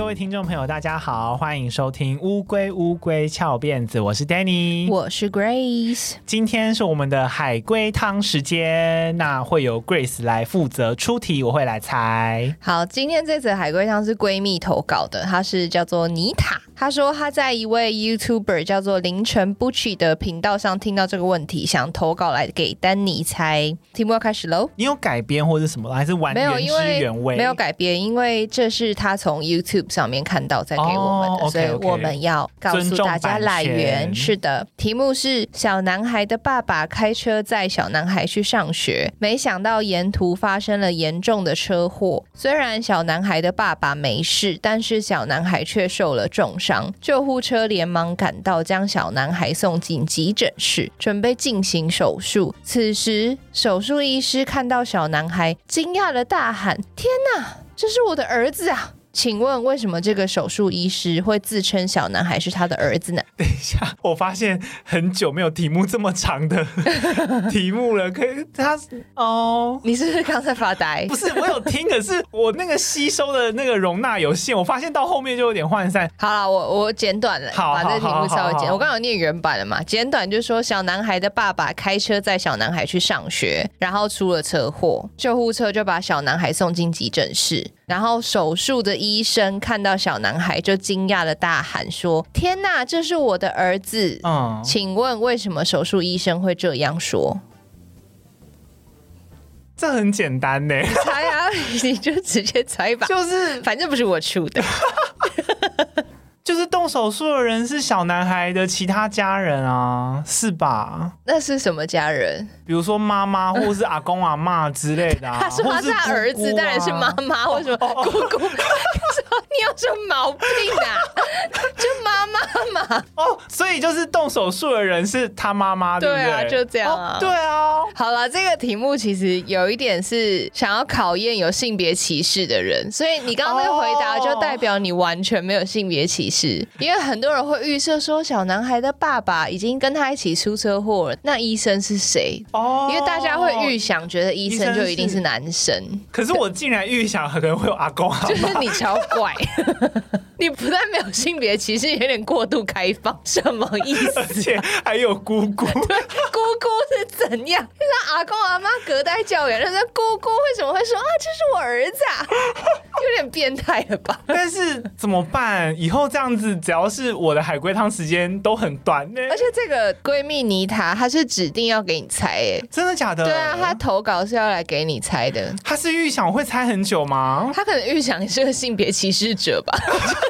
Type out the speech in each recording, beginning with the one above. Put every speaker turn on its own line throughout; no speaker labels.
各位听众朋友，大家好，欢迎收听《乌龟乌龟翘辫子》，我是 Danny，
我是 Grace，
今天是我们的海龟汤时间，那会由 Grace 来负责出题，我会来猜。
好，今天这则海龟汤是闺蜜投稿的，她是叫做妮塔，她说他在一位 YouTuber 叫做凌晨 Bucci 的频道上听到这个问题，想投稿来给丹尼猜。题目要开始喽，
你有改编或者什么，还是完原汁原味？
没有改编，因为这是他从 YouTube。上面看到再给我们的，oh, okay, okay. 所以我们要告诉大家来源。是的，题目是小男孩的爸爸开车载小男孩去上学，没想到沿途发生了严重的车祸。虽然小男孩的爸爸没事，但是小男孩却受了重伤。救护车连忙赶到，将小男孩送进急诊室，准备进行手术。此时，手术医师看到小男孩，惊讶的大喊：“天哪，这是我的儿子啊！”请问为什么这个手术医师会自称小男孩是他的儿子呢？
等一下，我发现很久没有题目这么长的 题目了。可以，他哦，
你是不是刚才发呆？
不是，我有听，可是我那个吸收的那个容纳有限。我发现到后面就有点涣散。
好了，我我简短了，
好，
把这题目稍微简。我刚刚有念原版了嘛？简短就是说，小男孩的爸爸开车载小男孩去上学，然后出了车祸，救护车就把小男孩送进急诊室。然后手术的医生看到小男孩，就惊讶的大喊说：“天哪，这是我的儿子！”嗯，请问为什么手术医生会这样说？
这很简单呢，你
猜啊，你就直接猜吧。
就是，
反正不是我出的。
就是动手术的人是小男孩的其他家人啊，是吧？
那是什么家人？
比如说妈妈，或是阿公阿妈之类的啊。
他说他是他儿子，当然是妈妈。为什么姑姑？你有什么毛病啊？就妈妈嘛。
哦，所以就是动手术的人是他妈妈，对不对？
对啊，就这样啊。
对啊。
好了，这个题目其实有一点是想要考验有性别歧视的人，所以你刚刚那个回答就代表你完全没有性别歧视。是因为很多人会预设说，小男孩的爸爸已经跟他一起出车祸了，那医生是谁？哦，因为大家会预想，觉得医生就一定是男生。生
可是我竟然预想可能会有阿公阿，
就是你超怪。你不但没有性别歧视，有点过度开放，什么意思？
而且还有姑姑，
对，姑姑是怎样？就是阿公阿妈隔代教养，那姑姑为什么会说啊，这是我儿子啊？有点变态了吧？
但是怎么办？以后这样子，只要是我的海龟汤时间都很短呢。
而且这个闺蜜妮塔，她是指定要给你猜，哎，
真的假的？
对啊，她投稿是要来给你猜的。
她是预想我会猜很久吗？
她可能预想你是个性别歧视者吧。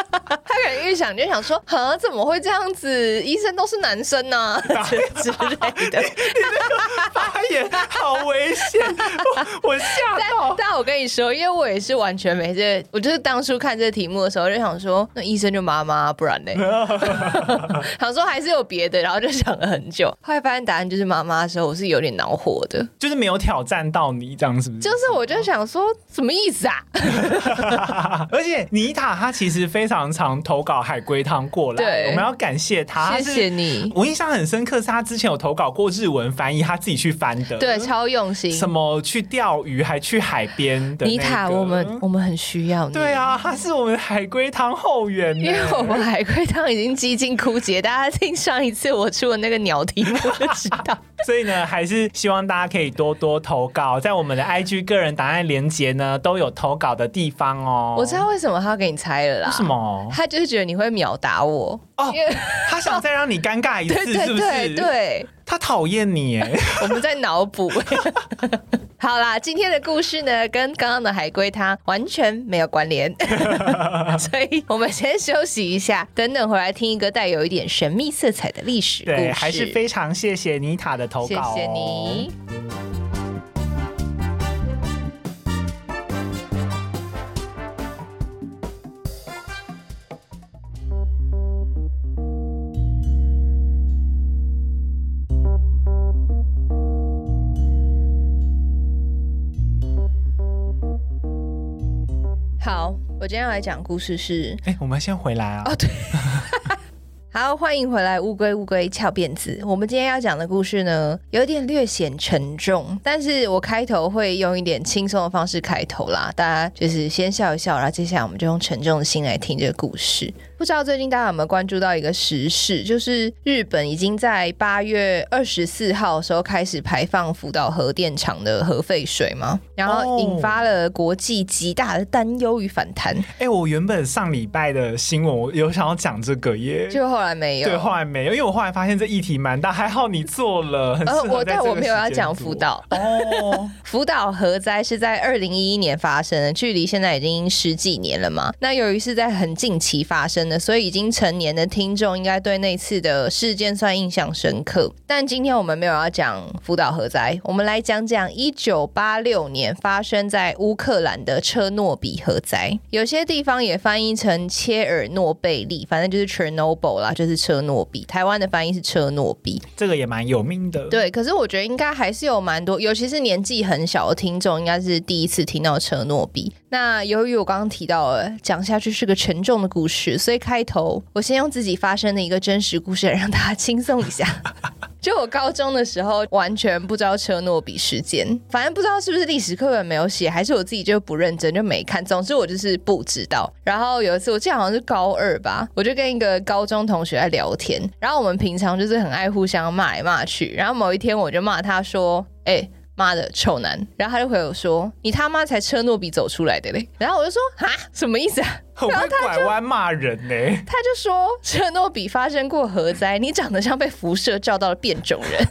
他可能预想就想说，啊，怎么会这样子？医生都是男生呢？啊，之类的。
发言好危险，我吓到。
但我跟你说，因为我也是完全没这，我就是当初看这题目的时候就想说，那医生就妈妈，不然呢？想说还是有别的，然后就想了很久，后来发现答案就是妈妈的时候，我是有点恼火的，
就是没有挑战到你这样，是不是？
就是我就想说，什么意思啊？
而且妮塔她其实非常常常投稿海龟汤过来，对，我们要感谢他，
谢谢你。
我印象很深刻是他之前有投稿过日文翻译，他自己去翻的，
对，超用心。
什么去钓鱼还去海边的、那个？妮
塔，我们我们很需要你。
对啊，他是我们海龟汤后援，
因为我们海龟汤已经几近枯竭，大家听上一次我出的那个鸟题目就知道。
所以呢，还是希望大家可以多多投稿，在我们的 IG 个人档案连接呢都有投稿的地方哦。
我知道为什么他要给你猜了啦？
为什么？
他就是觉得你会秒答我
哦，因为他想再让你尴尬一次，是不是？
对，对，对，
他讨厌你哎。
我们在脑补。好啦，今天的故事呢，跟刚刚的海龟汤完全没有关联，所以我们先休息一下，等等回来听一个带有一点神秘色彩的历史故事。
对，还是非常谢谢妮塔的投稿哦，
谢谢你。好，我今天要来讲故事是，
哎、欸，我们先回来啊。
哦，对，好，欢迎回来，乌龟乌龟翘辫子。我们今天要讲的故事呢，有点略显沉重，但是我开头会用一点轻松的方式开头啦，大家就是先笑一笑，然后接下来我们就用沉重的心来听这个故事。不知道最近大家有没有关注到一个时事，就是日本已经在八月二十四号的时候开始排放福岛核电厂的核废水吗？然后引发了国际极大的担忧与反弹。
哎、欸，我原本上礼拜的新闻我有想要讲这个耶，
就后来没有。
对，后来没有，因为我后来发现这议题蛮大，还好你做了。很呃，
我但我没有要讲福岛哦。福岛核灾是在二零一一年发生的，距离现在已经十几年了嘛。那由于是在很近期发生的，所以已经成年的听众应该对那次的事件算印象深刻。但今天我们没有要讲福岛核灾，我们来讲讲一九八六年发生在乌克兰的车诺比核灾。有些地方也翻译成切尔诺贝利，反正就是 Chernobyl 啦，就是车诺比。台湾的翻译是车诺比，
这个也蛮有名的。
对，可是我觉得应该还是有蛮多，尤其是年纪很小的听众，应该是第一次听到车诺比。那由于我刚刚提到了，讲下去是个沉重的故事，所以开头我先用自己发生的一个真实故事来让大家 轻松一下。就我高中的时候，完全不知道车诺比事件，反正不知道是不是历史课本没有写，还是我自己就不认真就没看。总之我就是不知道。然后有一次，我记得好像是高二吧，我就跟一个高中同学在聊天，然后我们平常就是很爱互相骂来骂去。然后某一天我就骂他说：“哎、”妈的丑男，然后他就回我说：“你他妈才车诺比走出来的嘞！”然后我就说：“啊，什么意思啊？”
很会拐弯骂人呢。
他就说：“车诺比发生过核灾，你长得像被辐射照到的变种人。”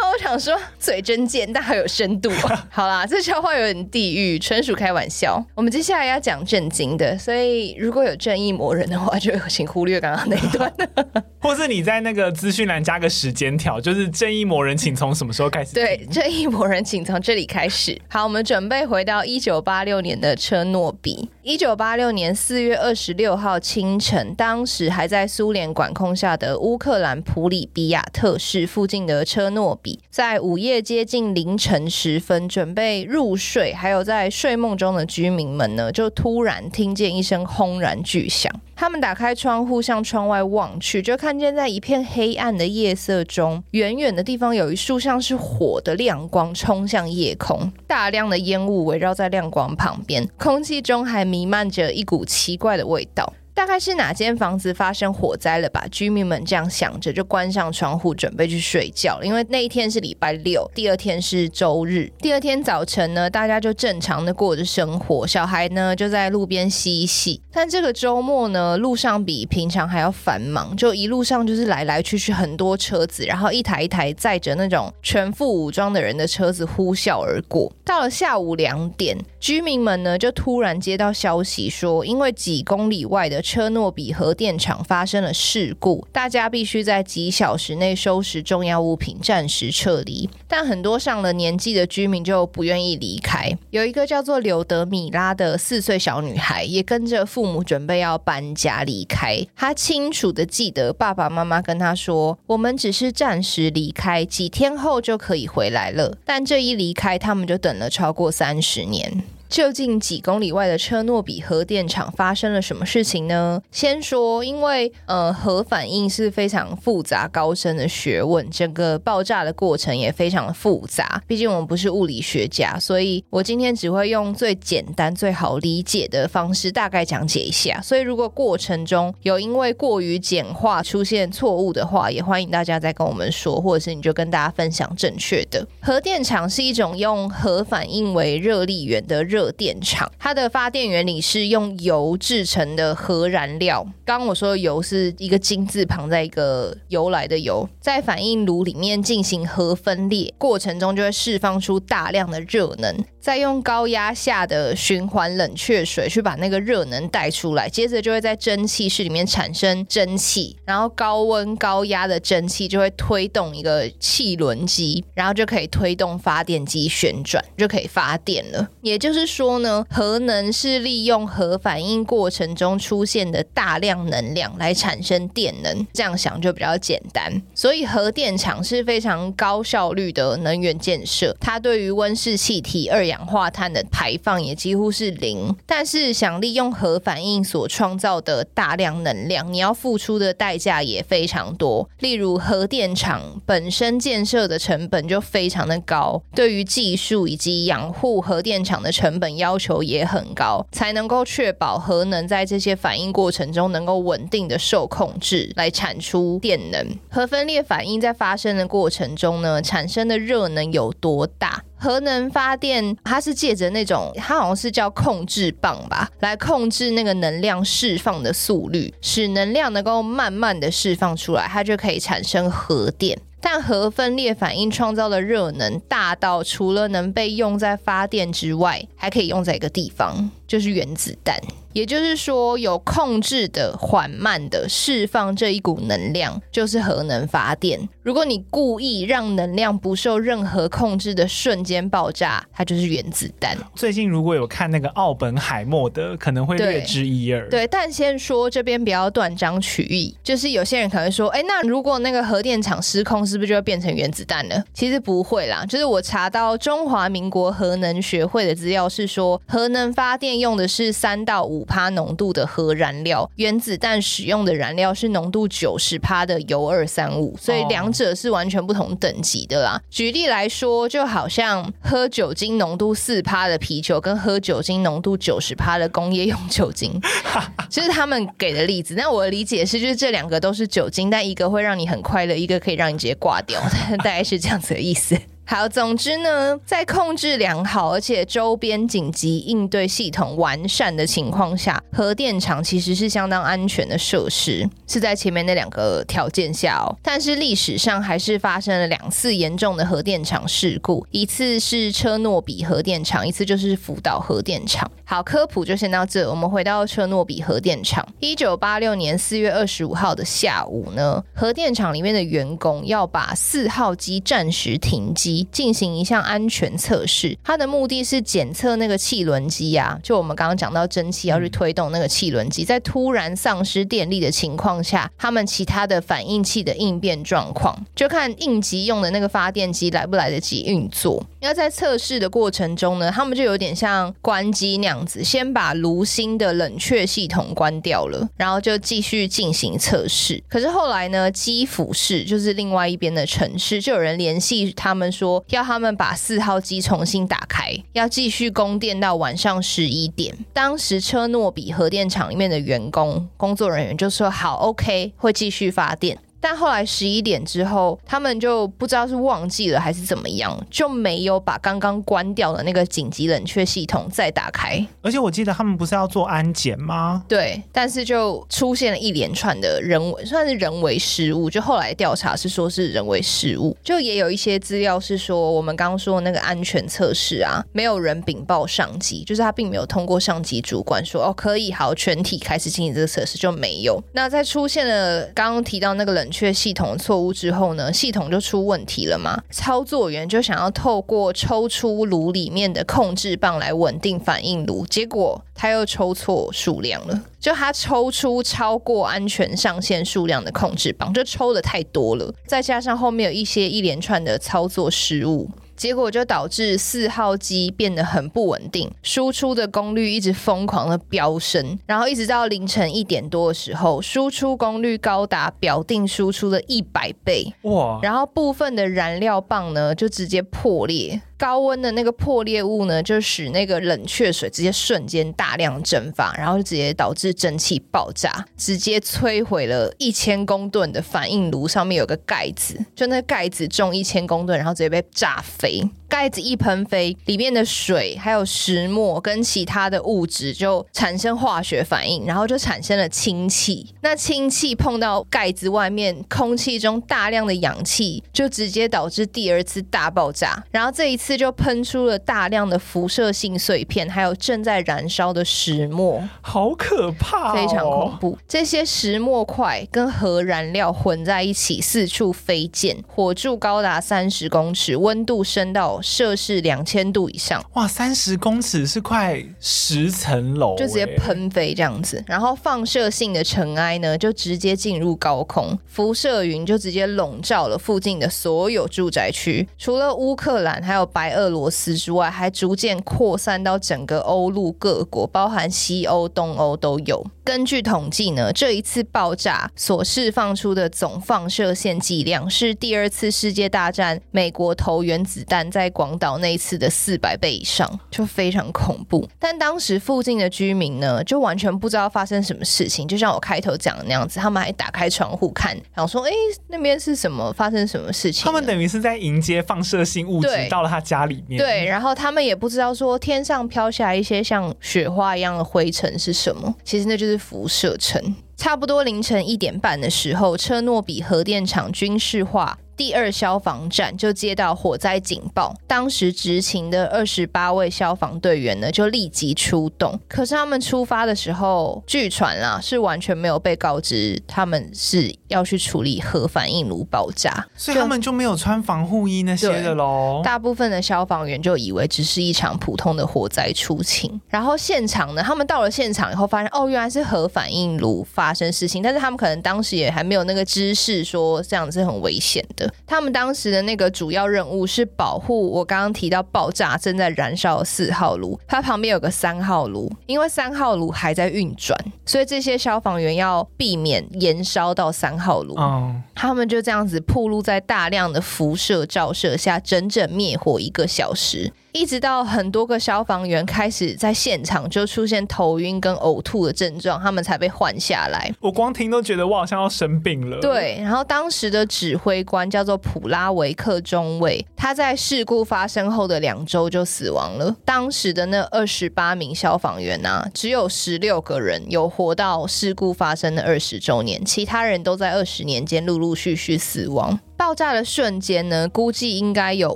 那我想说，嘴真贱，但还有深度啊。好啦，这笑话有点地狱，纯属开玩笑。我们接下来要讲正经的，所以如果有正义魔人的话，就请忽略刚刚那一段。
或是你在那个资讯栏加个时间条，就是正义魔人，请从什么时候开始？
对，正义魔人，请从这里开始。好，我们准备回到一九八六年的车诺比。一九八六年四月二十六号清晨，当时还在苏联管控下的乌克兰普里比亚特市附近的车诺比，在午夜接近凌晨时分，准备入睡，还有在睡梦中的居民们呢，就突然听见一声轰然巨响。他们打开窗户，向窗外望去，就看见在一片黑暗的夜色中，远远的地方有一束像是火的亮光冲向夜空，大量的烟雾围绕在亮光旁边，空气中还弥 弥漫着一股奇怪的味道。大概是哪间房子发生火灾了吧？居民们这样想着，就关上窗户准备去睡觉。因为那一天是礼拜六，第二天是周日。第二天早晨呢，大家就正常的过着生活，小孩呢就在路边嬉戏。但这个周末呢，路上比平常还要繁忙，就一路上就是来来去去很多车子，然后一台一台载着那种全副武装的人的车子呼啸而过。到了下午两点，居民们呢就突然接到消息说，因为几公里外的车诺比核电厂发生了事故，大家必须在几小时内收拾重要物品，暂时撤离。但很多上了年纪的居民就不愿意离开。有一个叫做柳德米拉的四岁小女孩，也跟着父母准备要搬家离开。她清楚地记得爸爸妈妈跟她说：“我们只是暂时离开，几天后就可以回来了。”但这一离开，他们就等了超过三十年。究竟几公里外的车诺比核电厂发生了什么事情呢？先说，因为呃核反应是非常复杂高深的学问，整个爆炸的过程也非常的复杂。毕竟我们不是物理学家，所以我今天只会用最简单、最好理解的方式大概讲解一下。所以如果过程中有因为过于简化出现错误的话，也欢迎大家再跟我们说，或者是你就跟大家分享正确的。核电厂是一种用核反应为热力源的热。热电厂，它的发电原理是用油制成的核燃料。刚刚我说的油是一个金字旁，在一个由来的油，在反应炉里面进行核分裂过程中，就会释放出大量的热能。再用高压下的循环冷却水去把那个热能带出来，接着就会在蒸汽室里面产生蒸汽，然后高温高压的蒸汽就会推动一个汽轮机，然后就可以推动发电机旋转，就可以发电了。也就是说呢，核能是利用核反应过程中出现的大量能量来产生电能，这样想就比较简单。所以核电厂是非常高效率的能源建设，它对于温室气体、二氧化碳的排放也几乎是零。但是想利用核反应所创造的大量能量，你要付出的代价也非常多。例如核电厂本身建设的成本就非常的高，对于技术以及养护核电厂的成本要求也很高，才能够确保核能在这些反应过程中能够稳定的受控制，来产出电能。核分裂反应在发生的过程中呢，产生的热能有多大？核能发电，它是借着那种，它好像是叫控制棒吧，来控制那个能量释放的速率，使能量能够慢慢的释放出来，它就可以产生核电。但核分裂反应创造的热能大到，除了能被用在发电之外，还可以用在一个地方，就是原子弹。也就是说，有控制的、缓慢的释放这一股能量，就是核能发电。如果你故意让能量不受任何控制的瞬间爆炸，它就是原子弹。
最近如果有看那个奥本海默的，可能会略知一二。
对，但先说这边不要断章取义，就是有些人可能说，哎，那如果那个核电厂失控，是不是就会变成原子弹了？其实不会啦，就是我查到中华民国核能学会的资料是说，核能发电用的是三到五。趴浓度的核燃料，原子弹使用的燃料是浓度九十趴的铀二三五，所以两者是完全不同等级的啦。举例来说，就好像喝酒精浓度四趴的啤酒，跟喝酒精浓度九十趴的工业用酒精，这是他们给的例子。那我的理解是，就是这两个都是酒精，但一个会让你很快乐，一个可以让你直接挂掉，大概是这样子的意思。好，总之呢，在控制良好而且周边紧急应对系统完善的情况下，核电厂其实是相当安全的设施，是在前面那两个条件下哦。但是历史上还是发生了两次严重的核电厂事故，一次是车诺比核电厂，一次就是福岛核电厂。好，科普就先到这，我们回到车诺比核电厂。一九八六年四月二十五号的下午呢，核电厂里面的员工要把四号机暂时停机。进行一项安全测试，它的目的是检测那个汽轮机啊，就我们刚刚讲到蒸汽要去推动那个汽轮机，在突然丧失电力的情况下，他们其他的反应器的应变状况，就看应急用的那个发电机来不来得及运作。要在测试的过程中呢，他们就有点像关机那样子，先把炉芯的冷却系统关掉了，然后就继续进行测试。可是后来呢，基辅市就是另外一边的城市，就有人联系他们说。要他们把四号机重新打开，要继续供电到晚上十一点。当时车诺比核电厂里面的员工、工作人员就说：“好，OK，会继续发电。”但后来十一点之后，他们就不知道是忘记了还是怎么样，就没有把刚刚关掉的那个紧急冷却系统再打开。
而且我记得他们不是要做安检吗？
对，但是就出现了一连串的人为，算是人为失误。就后来调查是说是人为失误，就也有一些资料是说我们刚刚说的那个安全测试啊，没有人禀报上级，就是他并没有通过上级主管说哦可以好全体开始进行这个测试就没有。那在出现了刚刚提到那个冷。确系统错误之后呢，系统就出问题了嘛。操作员就想要透过抽出炉里面的控制棒来稳定反应炉，结果他又抽错数量了，就他抽出超过安全上限数量的控制棒，就抽的太多了，再加上后面有一些一连串的操作失误。结果就导致四号机变得很不稳定，输出的功率一直疯狂的飙升，然后一直到凌晨一点多的时候，输出功率高达表定输出的一百倍，哇！然后部分的燃料棒呢就直接破裂。高温的那个破裂物呢，就使那个冷却水直接瞬间大量蒸发，然后就直接导致蒸汽爆炸，直接摧毁了一千公吨的反应炉上面有个盖子，就那盖子重一千公吨，然后直接被炸飞。盖子一喷飞，里面的水还有石墨跟其他的物质就产生化学反应，然后就产生了氢气。那氢气碰到盖子外面，空气中大量的氧气就直接导致第二次大爆炸。然后这一次就喷出了大量的辐射性碎片，还有正在燃烧的石墨，
好可怕哦，
非常恐怖。这些石墨块跟核燃料混在一起，四处飞溅，火柱高达三十公尺，温度升到。到摄氏两千度以上。
哇，三十公尺是快十层楼，
就直接喷飞这样子。然后放射性的尘埃呢，就直接进入高空，辐射云就直接笼罩了附近的所有住宅区。除了乌克兰还有白俄罗斯之外，还逐渐扩散到整个欧陆各国，包含西欧、东欧都有。根据统计呢，这一次爆炸所释放出的总放射线剂量是第二次世界大战美国投原子弹在广岛那一次的四百倍以上，就非常恐怖。但当时附近的居民呢，就完全不知道发生什么事情，就像我开头讲的那样子，他们还打开窗户看，然后说：“哎，那边是什么？发生什么事情？”
他们等于是在迎接放射性物质到了他家里面。
对，然后他们也不知道说天上飘下来一些像雪花一样的灰尘是什么，其实那就是。辐射尘，差不多凌晨一点半的时候，车诺比核电厂军事化。第二消防站就接到火灾警报，当时执勤的二十八位消防队员呢就立即出动。可是他们出发的时候，据传啊是完全没有被告知他们是要去处理核反应炉爆炸，
所以他们就没有穿防护衣那些的喽。
大部分的消防员就以为只是一场普通的火灾出勤，然后现场呢，他们到了现场以后发现哦，原来是核反应炉发生事情，但是他们可能当时也还没有那个知识说这样是很危险的。他们当时的那个主要任务是保护我刚刚提到爆炸正在燃烧的四号炉，它旁边有个三号炉，因为三号炉还在运转，所以这些消防员要避免延烧到三号炉。Oh. 他们就这样子暴露在大量的辐射照射下，整整灭火一个小时。一直到很多个消防员开始在现场就出现头晕跟呕吐的症状，他们才被换下来。
我光听都觉得我好像要生病了。
对，然后当时的指挥官叫做普拉维克中尉，他在事故发生后的两周就死亡了。当时的那二十八名消防员啊，只有十六个人有活到事故发生的二十周年，其他人都在二十年间陆陆续续死亡。爆炸的瞬间呢，估计应该有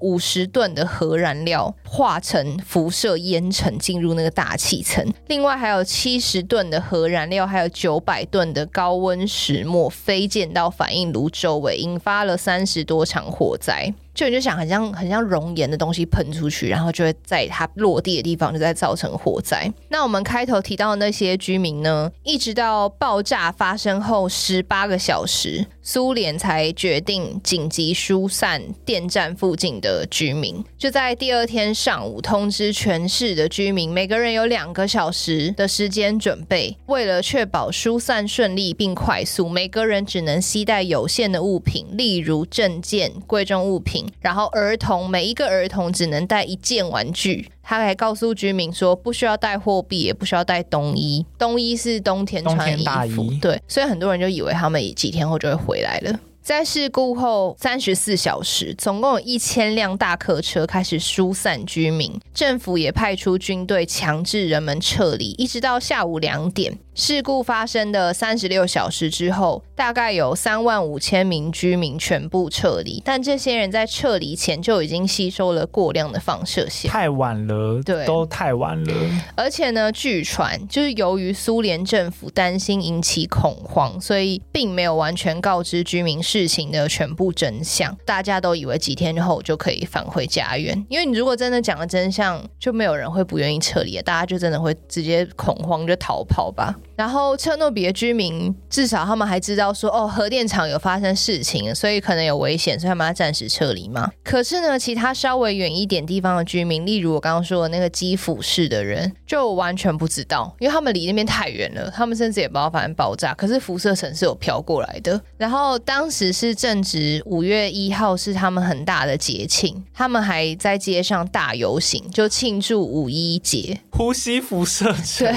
五十吨的核燃料化成辐射烟尘进入那个大气层，另外还有七十吨的核燃料，还有九百吨的高温石墨飞溅到反应炉周围，引发了三十多场火灾。就你就想，很像很像熔岩的东西喷出去，然后就会在它落地的地方就在造成火灾。那我们开头提到的那些居民呢，一直到爆炸发生后十八个小时，苏联才决定紧急疏散电站附近的居民。就在第二天上午，通知全市的居民，每个人有两个小时的时间准备。为了确保疏散顺利并快速，每个人只能携带有限的物品，例如证件、贵重物品。然后儿童，每一个儿童只能带一件玩具。他还告诉居民说，不需要带货币，也不需要带冬衣。冬衣是冬天穿的衣服，衣。对，所以很多人就以为他们几天后就会回来了。在事故后三十四小时，总共有一千辆大客车开始疏散居民，政府也派出军队强制人们撤离，一直到下午两点。事故发生的三十六小时之后，大概有三万五千名居民全部撤离，但这些人在撤离前就已经吸收了过量的放射线，
太晚了，对，都太晚了。
而且呢，据传就是由于苏联政府担心引起恐慌，所以并没有完全告知居民事情的全部真相。大家都以为几天后就可以返回家园，因为你如果真的讲了真相，就没有人会不愿意撤离，大家就真的会直接恐慌就逃跑吧。然后车诺比的居民至少他们还知道说哦，核电厂有发生事情，所以可能有危险，所以他们要暂时撤离嘛。可是呢，其他稍微远一点地方的居民，例如我刚刚说的那个基辅市的人，就完全不知道，因为他们离那边太远了，他们甚至也不知道发生爆炸。可是辐射层是有飘过来的。然后当时是正值五月一号，是他们很大的节庆，他们还在街上大游行，就庆祝五一节。
呼吸辐射。
对。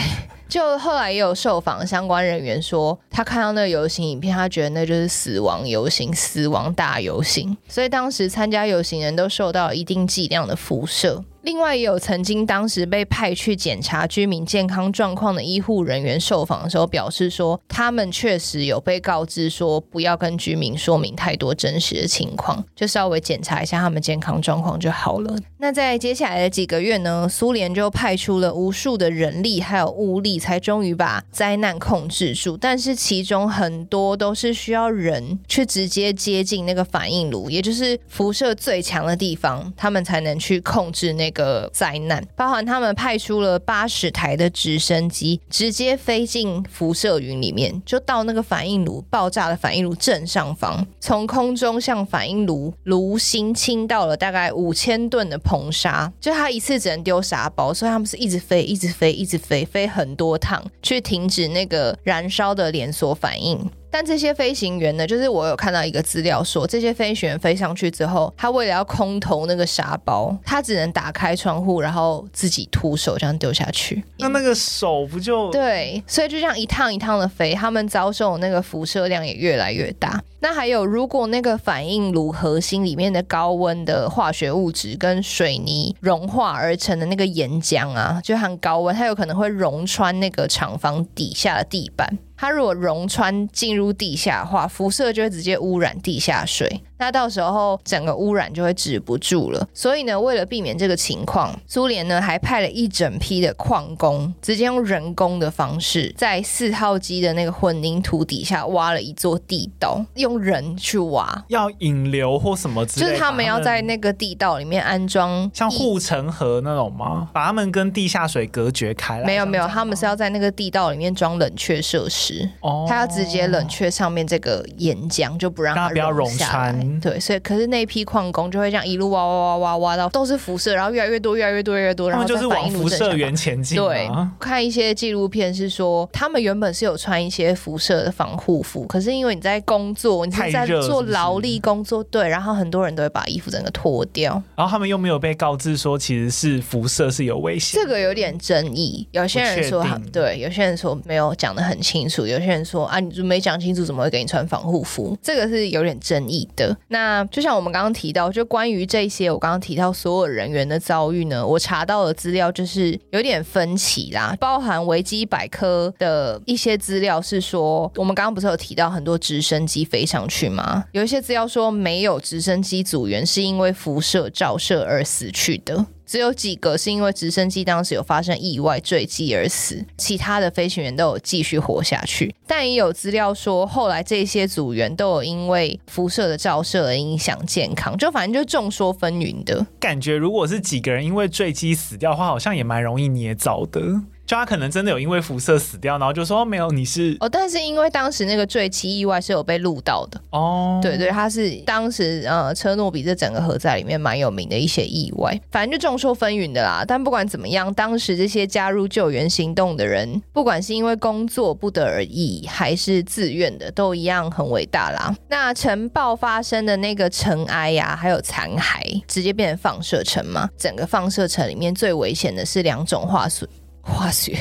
就后来也有受访相关人员说，他看到那个游行影片，他觉得那就是死亡游行、死亡大游行。所以当时参加游行人都受到一定剂量的辐射。另外，也有曾经当时被派去检查居民健康状况的医护人员受访的时候表示说，他们确实有被告知说不要跟居民说明太多真实的情况，就稍微检查一下他们健康状况就好了。那在接下来的几个月呢，苏联就派出了无数的人力还有物力，才终于把灾难控制住。但是其中很多都是需要人去直接接近那个反应炉，也就是辐射最强的地方，他们才能去控制那。个灾难，包含他们派出了八十台的直升机，直接飞进辐射云里面，就到那个反应炉爆炸的反应炉正上方，从空中向反应炉炉心倾倒了大概五千吨的硼砂，就他一次只能丢沙包，所以他们是一直飞，一直飞，一直飞，飞很多趟去停止那个燃烧的连锁反应。但这些飞行员呢，就是我有看到一个资料说，这些飞行员飞上去之后，他为了要空投那个沙包，他只能打开窗户，然后自己徒手这样丢下去。
那那个手不就
对？所以就这样一趟一趟的飞，他们遭受那个辐射量也越来越大。那还有，如果那个反应炉核心里面的高温的化学物质跟水泥融化而成的那个岩浆啊，就很高温，它有可能会融穿那个厂房底下的地板。它如果溶穿进入地下的话，辐射就会直接污染地下水。那到时候整个污染就会止不住了。所以呢，为了避免这个情况，苏联呢还派了一整批的矿工，直接用人工的方式，在四号机的那个混凝土底下挖了一座地道，用人去挖，
要引流或什么之类的。
就是他们要在那个地道里面安装
像护城河那种吗？把他们跟地下水隔绝开来？
没有没有，他们是要在那个地道里面装冷却设施。哦，他要直接冷却上面这个岩浆，就不让它溶下来。对，所以可是那批矿工就会这样一路挖挖挖挖挖到都是辐射，然后越来越多，越来越多，越来越多，然后
就是往辐射源前进。
对，看一些纪录片是说，他们原本是有穿一些辐射的防护服，可是因为你在工作，你是在做劳力工作，对，然后很多人都会把衣服整个脱掉，
然后他们又没有被告知说其实是辐射是有危险，
这个有点争议。有些人说对，有些人说没有讲的很清楚，有些人说啊，你就没讲清楚，怎么会给你穿防护服？这个是有点争议的。那就像我们刚刚提到，就关于这些我刚刚提到所有人员的遭遇呢，我查到的资料就是有点分歧啦。包含维基百科的一些资料是说，我们刚刚不是有提到很多直升机飞上去吗？有一些资料说没有直升机组员是因为辐射照射而死去的。只有几个是因为直升机当时有发生意外坠机而死，其他的飞行员都有继续活下去。但也有资料说，后来这些组员都有因为辐射的照射而影响健康，就反正就众说纷纭的
感觉。如果是几个人因为坠机死掉的话，好像也蛮容易捏造的。就他可能真的有因为辐射死掉，然后就说、哦、没有，你是
哦，但是因为当时那个坠机意外是有被录到的哦，对对，他是当时呃车诺比这整个核灾里面蛮有名的一些意外，反正就众说纷纭的啦。但不管怎么样，当时这些加入救援行动的人，不管是因为工作不得而已，还是自愿的，都一样很伟大啦。那尘爆发生的那个尘埃呀、啊，还有残骸，直接变成放射尘嘛。整个放射尘里面最危险的是两种化学。化学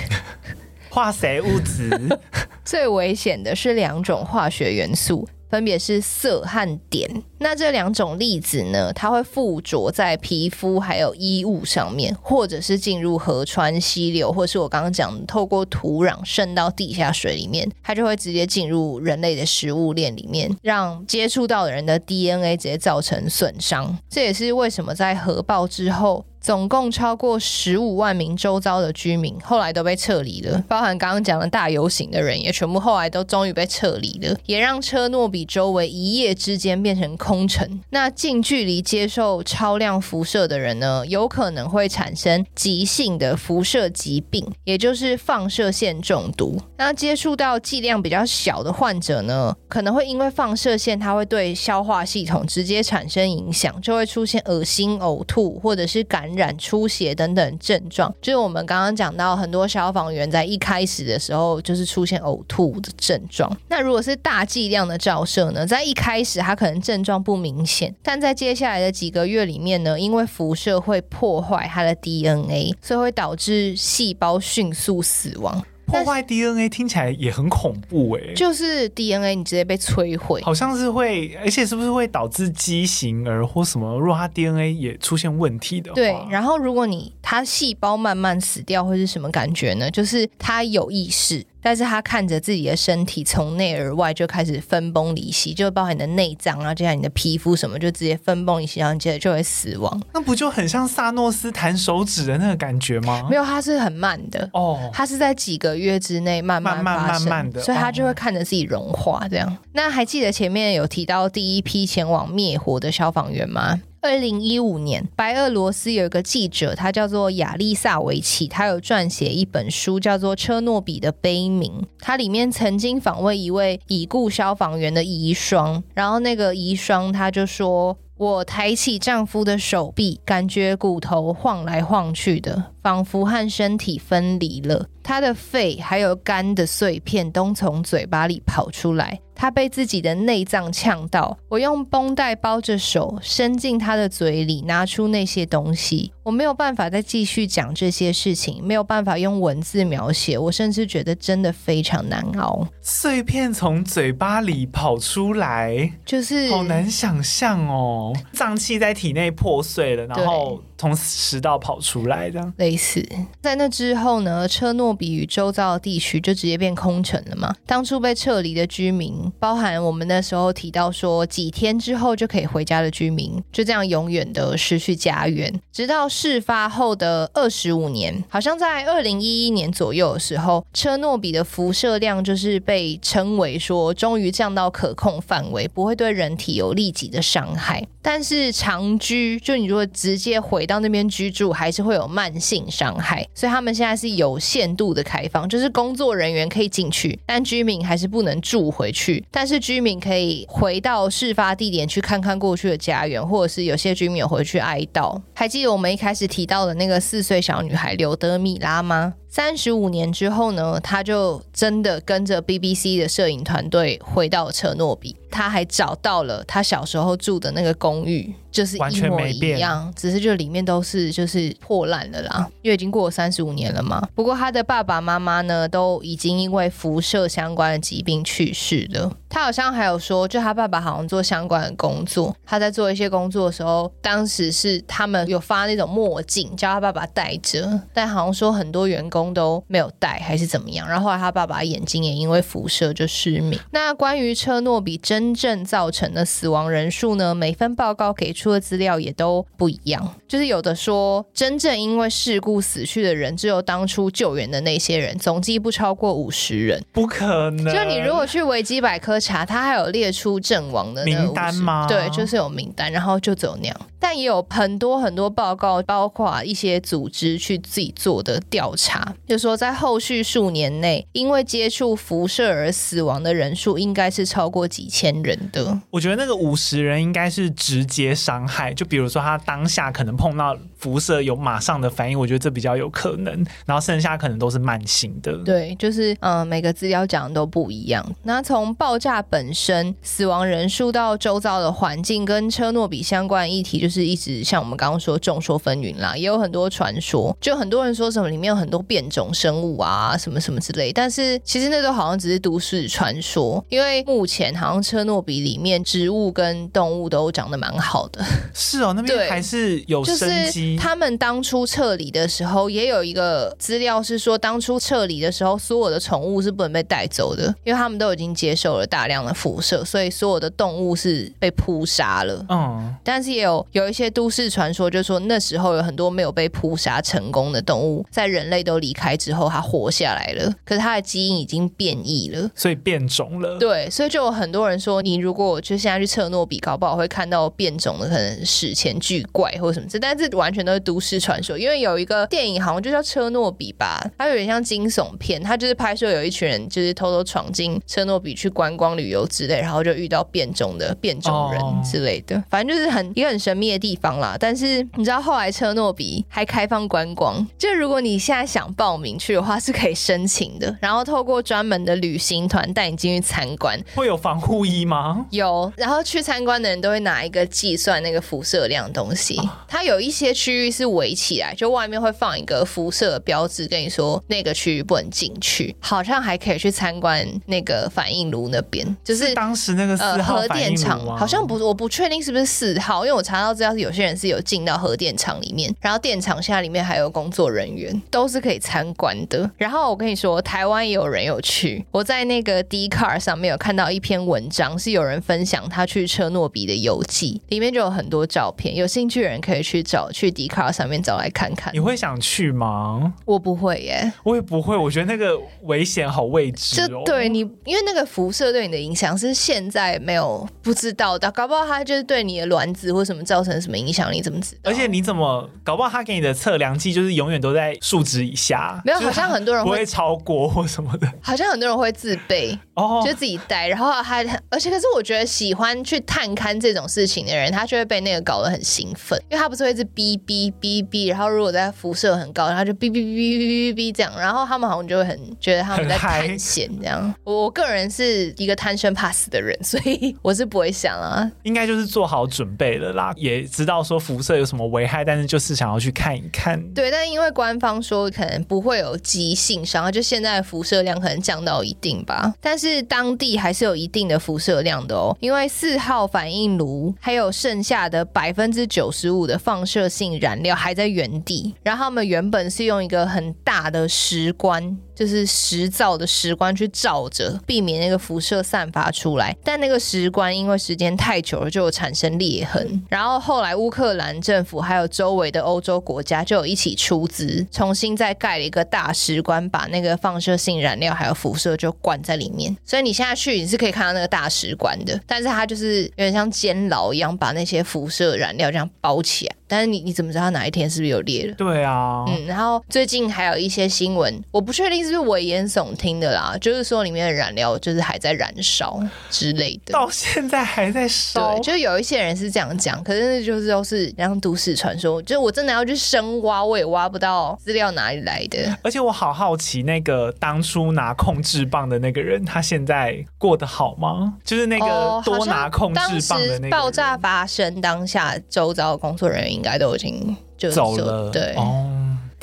化学物质
最危险的是两种化学元素，分别是色和碘。那这两种粒子呢，它会附着在皮肤还有衣物上面，或者是进入河川、溪流，或是我刚刚讲的透过土壤渗到地下水里面，它就会直接进入人类的食物链里面，让接触到的人的 DNA 直接造成损伤。这也是为什么在核爆之后。总共超过十五万名周遭的居民后来都被撤离了，包含刚刚讲的大游行的人也全部后来都终于被撤离了，也让车诺比周围一夜之间变成空城。那近距离接受超量辐射的人呢，有可能会产生急性的辐射疾病，也就是放射线中毒。那接触到剂量比较小的患者呢，可能会因为放射线它会对消化系统直接产生影响，就会出现恶心、呕吐或者是感染、出血等等症状，就是我们刚刚讲到很多消防员在一开始的时候就是出现呕吐的症状。那如果是大剂量的照射呢，在一开始它可能症状不明显，但在接下来的几个月里面呢，因为辐射会破坏它的 DNA，所以会导致细胞迅速死亡。
破坏 DNA 听起来也很恐怖哎，
就是 DNA 你直接被摧毁，
好像是会，而且是不是会导致畸形儿或什么？如果它 DNA 也出现问题的话，
对。然后如果你它细胞慢慢死掉，会是什么感觉呢？就是它有意识。但是他看着自己的身体从内而外就开始分崩离析，就包含你的内脏啊，接下来你的皮肤什么就直接分崩离析，然后接着就会死亡。
那不就很像萨诺斯弹手指的那个感觉吗？
没有，他是很慢的哦，他是在几个月之内慢慢
慢慢慢慢的，
所以他就会看着自己融化这样。哦、那还记得前面有提到第一批前往灭火的消防员吗？二零一五年，白俄罗斯有一个记者，他叫做亚历萨维奇，他有撰写一本书，叫做《车诺比的悲鸣》。他里面曾经访问一位已故消防员的遗孀，然后那个遗孀他就说：“我抬起丈夫的手臂，感觉骨头晃来晃去的，仿佛和身体分离了。他的肺还有肝的碎片都从嘴巴里跑出来。”他被自己的内脏呛到，我用绷带包着手，伸进他的嘴里，拿出那些东西。我没有办法再继续讲这些事情，没有办法用文字描写，我甚至觉得真的非常难熬。
碎片从嘴巴里跑出来，
就是
好难想象哦。脏器在体内破碎了，然后从食道跑出来，这样
类似。在那之后呢，车诺比与周遭的地区就直接变空城了嘛。当初被撤离的居民。包含我们那时候提到说，几天之后就可以回家的居民，就这样永远的失去家园。直到事发后的二十五年，好像在二零一一年左右的时候，车诺比的辐射量就是被称为说，终于降到可控范围，不会对人体有立即的伤害。但是长居，就你如果直接回到那边居住，还是会有慢性伤害。所以他们现在是有限度的开放，就是工作人员可以进去，但居民还是不能住回去。但是居民可以回到事发地点去看看过去的家园，或者是有些居民有回去哀悼。还记得我们一开始提到的那个四岁小女孩刘德米拉吗？三十五年之后呢，他就真的跟着 BBC 的摄影团队回到了车诺比。他还找到了他小时候住的那个公寓。就是一模一样，只是就里面都是就是破烂了啦，因为已经过了三十五年了嘛。不过他的爸爸妈妈呢，都已经因为辐射相关的疾病去世了。他好像还有说，就他爸爸好像做相关的工作，他在做一些工作的时候，当时是他们有发那种墨镜，叫他爸爸戴着，但好像说很多员工都没有戴，还是怎么样。然后后来他爸爸眼睛也因为辐射就失明。那关于车诺比真正造成的死亡人数呢？每份报告给出。出的资料也都不一样，就是有的说真正因为事故死去的人，只有当初救援的那些人，总计不超过五十人，
不可能。
就你如果去维基百科查，他还有列出阵亡的
名单吗？
对，就是有名单，然后就只有那样。但也有很多很多报告，包括一些组织去自己做的调查，就说在后续数年内，因为接触辐射而死亡的人数，应该是超过几千人的。
我觉得那个五十人应该是直接伤害，就比如说他当下可能碰到辐射有马上的反应，我觉得这比较有可能。然后剩下可能都是慢性的。
对，就是嗯，每个资料讲的都不一样。那从爆炸本身、死亡人数到周遭的环境跟车诺比相关的议题，就是。是一直像我们刚刚说众说纷纭啦，也有很多传说，就很多人说什么里面有很多变种生物啊，什么什么之类。但是其实那都好像只是都市传说，因为目前好像车诺比里面植物跟动物都长得蛮好的。
是哦，那边还是有生机。
就是他们当初撤离的时候，也有一个资料是说，当初撤离的时候，所有的宠物是不能被带走的，因为他们都已经接受了大量的辐射，所以所有的动物是被扑杀了。嗯，但是也有有。一些都市传说，就是说那时候有很多没有被扑杀成功的动物，在人类都离开之后，它活下来了。可是它的基因已经变异了，
所以变种了。
对，所以就有很多人说，你如果就现在去测诺比，搞不好会看到变种的，可能史前巨怪或者什么之类。但是这完全都是都市传说，因为有一个电影好像就叫车诺比吧，它有点像惊悚片，它就是拍摄有一群人就是偷偷闯进车诺比去观光旅游之类，然后就遇到变种的变种人之类的，反正就是很一个很神秘。的地方啦。但是你知道后来车诺比还开放观光，就如果你现在想报名去的话，是可以申请的。然后透过专门的旅行团带你进去参观。
会有防护衣吗？
有。然后去参观的人都会拿一个计算那个辐射量的东西。它有一些区域是围起来，就外面会放一个辐射标志，跟你说那个区域不能进去。好像还可以去参观那个反应炉那边，就是，
当时那个四号
核电厂，好像不是，我不确定是不是四号，因为我查到资料是有些人是有进到核电厂里面，然后电厂现在里面还有工作人员，都是可以参观的。然后我跟你说，台湾也有人有去，我在那个 Dcard 上面有看到一篇文章，是有人分享他去车诺比的游记，里面就有很多照片，有兴趣的人可以去找去 Dcard 上面找来看看。
你会想去吗？
我不会耶，
我也不会，我觉得那个危险好未知哦。
就对你，因为那个辐射对你的影响是现在没有不知道的，搞不好他就是对你的卵子或什么造成什么影响，你怎么知道？
而且你怎么搞不好他给你的测量器就是永远都在数值以下，
没有，好像很多人会
不会超过或什么的，
好像很多人会自备哦，就自己带，然后还而且可是我觉得喜欢去探勘这种事情的人，他就会被那个搞得很兴奋，因为他不是会一直哔哔哔哔，然后如果在辐射很高，然后就哔哔哔哔哔哔这样，然后他们好像就会很觉得他们在探险这样。我个人是一个贪生怕死的人，所以我是不会想啊。
应该就是做好准备了啦，也知道说辐射有什么危害，但是就是想要去看一看。
对，但因为官方说可能不会有急性伤，就现在辐射量可能降到一定吧，但是当地还是有一定的辐射量的哦。因为四号反应炉还有剩下的百分之九十五的放射性燃料还在原地，然后他们原本是用一个很大的石棺。就是石造的石棺去罩着，避免那个辐射散发出来。但那个石棺因为时间太久了，就产生裂痕。然后后来乌克兰政府还有周围的欧洲国家就有一起出资，重新再盖了一个大石棺，把那个放射性燃料还有辐射就灌在里面。所以你现在去你是可以看到那个大石棺的，但是它就是有点像监牢一样，把那些辐射燃料这样包起来。但是你你怎么知道哪一天是不是有裂了？
对啊，
嗯，然后最近还有一些新闻，我不确定是不是危言耸听的啦，就是说里面的燃料就是还在燃烧之类的，
到现在还在烧。
对，就有一些人是这样讲，可是就是都是像都市传说，就是我真的要去深挖，我也挖不到资料哪里来的。
而且我好好奇，那个当初拿控制棒的那个人，他现在过得好吗？就是那个多拿控制棒的那个、哦、
爆炸发生当下，周遭的工作人员。应该都已经就
走了，
对。
哦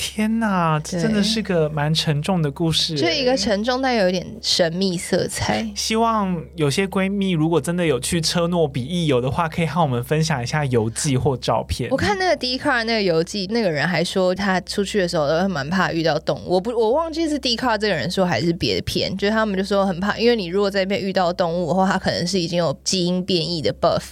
天呐，这真的是个蛮沉重的故事，
就一个沉重但有一点神秘色彩。
希望有些闺蜜如果真的有去车诺比一游的话，可以和我们分享一下游记或照片。
我看那个 Dcard 那个游记，那个人还说他出去的时候都会蛮怕遇到动物。我不，我忘记是 Dcard 这个人说还是别的片，就是他们就说很怕，因为你如果在那边遇到动物的话，他可能是已经有基因变异的 buff。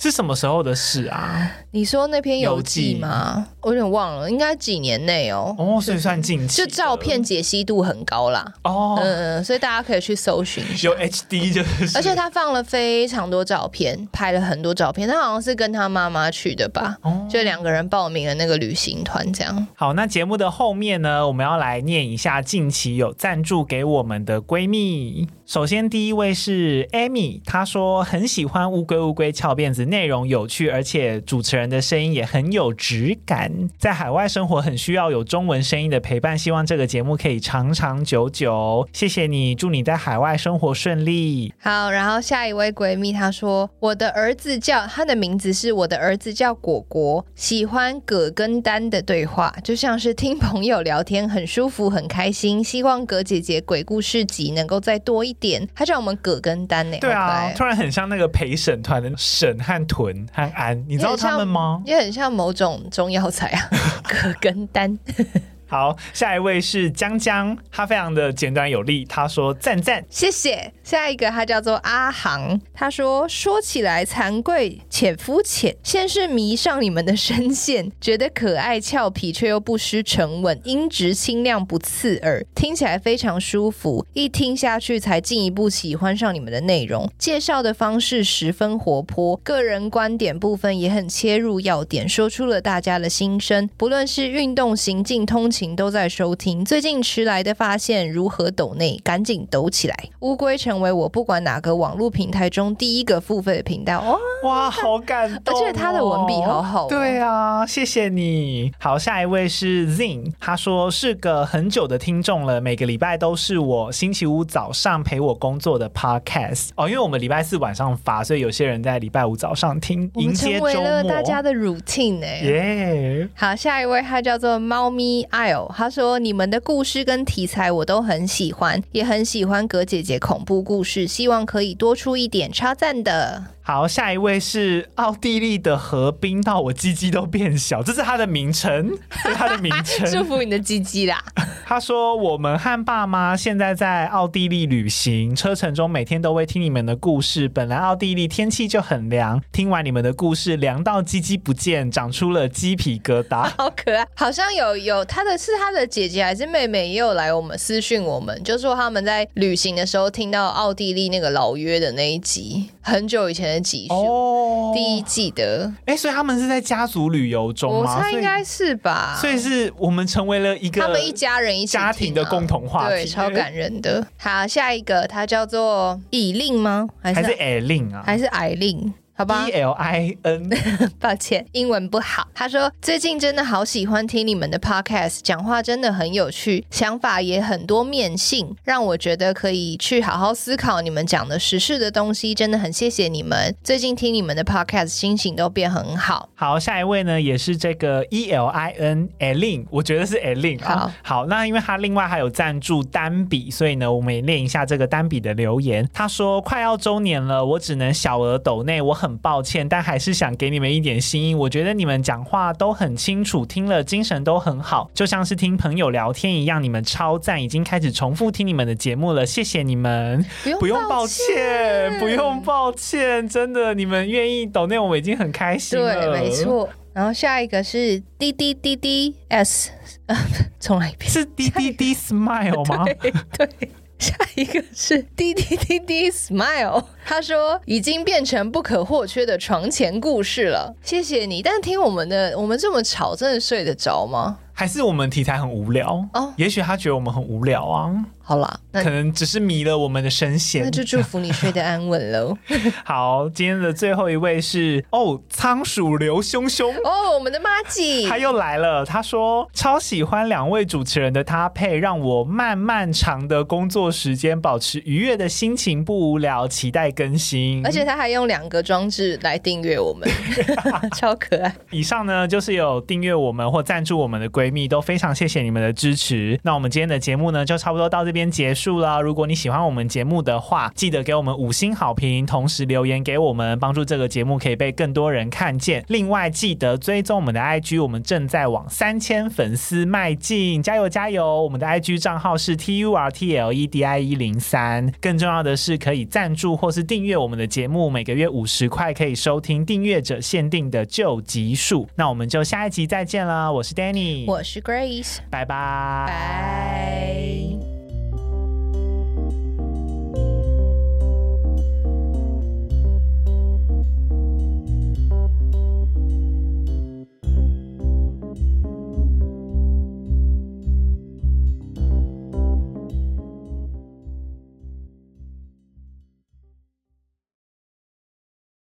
是什么时候的事啊？
你说那篇游记吗？我有点忘了，应该几年内哦。
哦，所以算近期。
就照片解析度很高啦。哦，嗯，所以大家可以去搜寻。
有 HD 就是。
而且他放了非常多照片，拍了很多照片。他好像是跟他妈妈去的吧？哦，就两个人报名了那个旅行团这样。
好，那节目的后面呢，我们要来念一下近期有赞助给我们的闺蜜。首先，第一位是 Amy，她说很喜欢乌龟乌龟翘辫子，内容有趣，而且主持人的声音也很有质感。在海外生活很需要有中文声音的陪伴，希望这个节目可以长长久久。谢谢你，祝你在海外生活顺利。
好，然后下一位闺蜜她说，我的儿子叫他的名字是我的儿子叫果果，喜欢葛跟丹的对话，就像是听朋友聊天，很舒服，很开心。希望葛姐姐鬼故事集能够再多一。点，他叫我们葛根丹呢？
对啊，突然很像那个陪审团的审和屯和安，你知道他们吗？
也很像某种中药材啊，葛根丹。
好，下一位是江江，他非常的简短有力。他说赞赞，
谢谢。下一个他叫做阿航，他说说起来惭愧且肤浅，先是迷上你们的声线，觉得可爱俏皮却又不失沉稳，音质清亮不刺耳，听起来非常舒服。一听下去才进一步喜欢上你们的内容，介绍的方式十分活泼，个人观点部分也很切入要点，说出了大家的心声。不论是运动、行进、通勤。都在收听。最近迟来的发现，如何抖内，赶紧抖起来。乌龟成为我不管哪个网络平台中第一个付费的频道。哇
哇，好感动、哦！
而且他的文笔好好、哦。
对啊，谢谢你。好，下一位是 Zing，他说是个很久的听众了，每个礼拜都是我星期五早上陪我工作的 Podcast 哦，因为我们礼拜四晚上发，所以有些人在礼拜五早上听，迎接周末。成为了
大家的 routine 哎，
耶！
好，下一位他叫做猫咪 Isle，他说你们的故事跟题材我都很喜欢，也很喜欢葛姐姐恐怖故事，希望可以多出一点，超赞的。
好，下一位是奥地利的河冰到我鸡鸡都变小，这是他的名称，这是他的名称。
祝福你的鸡鸡啦。
他说我们和爸妈现在在奥地利旅行，车程中每天都会听你们的故事。本来奥地利天气就很凉，听完你们的故事，凉到鸡鸡不见，长出了鸡皮疙瘩，
好可爱。好像有有他的是他的姐姐还是妹妹也有来我们私讯我们，就说他们在旅行的时候听到奥地利那个老约的那一集，很久以前的。哦，第一季的，
哎，所以他们是在家族旅游中吗？
我猜应该是吧。
所以是我们成为了一个
他们一家人一
家庭的共同话题，
对，超感人的。好，下一个，他叫做以令吗？还是
艾令啊？
还是艾令？好吧
，E L I N，
抱歉，英文不好。他说最近真的好喜欢听你们的 podcast，讲话真的很有趣，想法也很多面性，让我觉得可以去好好思考你们讲的时事的东西。真的很谢谢你们，最近听你们的 podcast，心情都变很好。
好，下一位呢也是这个 E L I N，Elin，我觉得是 Elin。好，好，那因为他另外还有赞助单笔，所以呢我们也念一下这个单笔的留言。他说快要周年了，我只能小额抖内，我很。很抱歉，但还是想给你们一点心意。我觉得你们讲话都很清楚，听了精神都很好，就像是听朋友聊天一样。你们超赞，已经开始重复听你们的节目了，谢谢你们。
不用抱
歉，不用抱歉，真的，你们愿意抖内我已经很开心了。
对，没错。然后下一个是滴滴滴滴 S，重来一遍，
是滴滴滴 Smile 吗？
对。对下一个是滴滴滴滴 Smile，他说已经变成不可或缺的床前故事了。谢谢你，但听我们的，我们这么吵，真的睡得着吗？
还是我们题材很无聊哦？也许他觉得我们很无聊啊。
好啦，那
可能只是迷了我们的神仙。
那就祝福你睡得安稳喽。
好，今天的最后一位是哦，仓鼠刘兄兄
哦，我们的妈吉
他又来了。他说超喜欢两位主持人的搭配，让我漫漫长的工作时间保持愉悦的心情，不无聊，期待更新。
而且他还用两个装置来订阅我们，超可爱。
以上呢就是有订阅我们或赞助我们的闺蜜，都非常谢谢你们的支持。那我们今天的节目呢就差不多到这边。结束了。如果你喜欢我们节目的话，记得给我们五星好评，同时留言给我们，帮助这个节目可以被更多人看见。另外，记得追踪我们的 IG，我们正在往三千粉丝迈进，加油加油！我们的 IG 账号是 T U R T L E D I 一零三。更重要的是，可以赞助或是订阅我们的节目，每个月五十块可以收听订阅者限定的旧集数。那我们就下一集再见了。我是 Danny，
我是 Grace，
拜拜。
拜。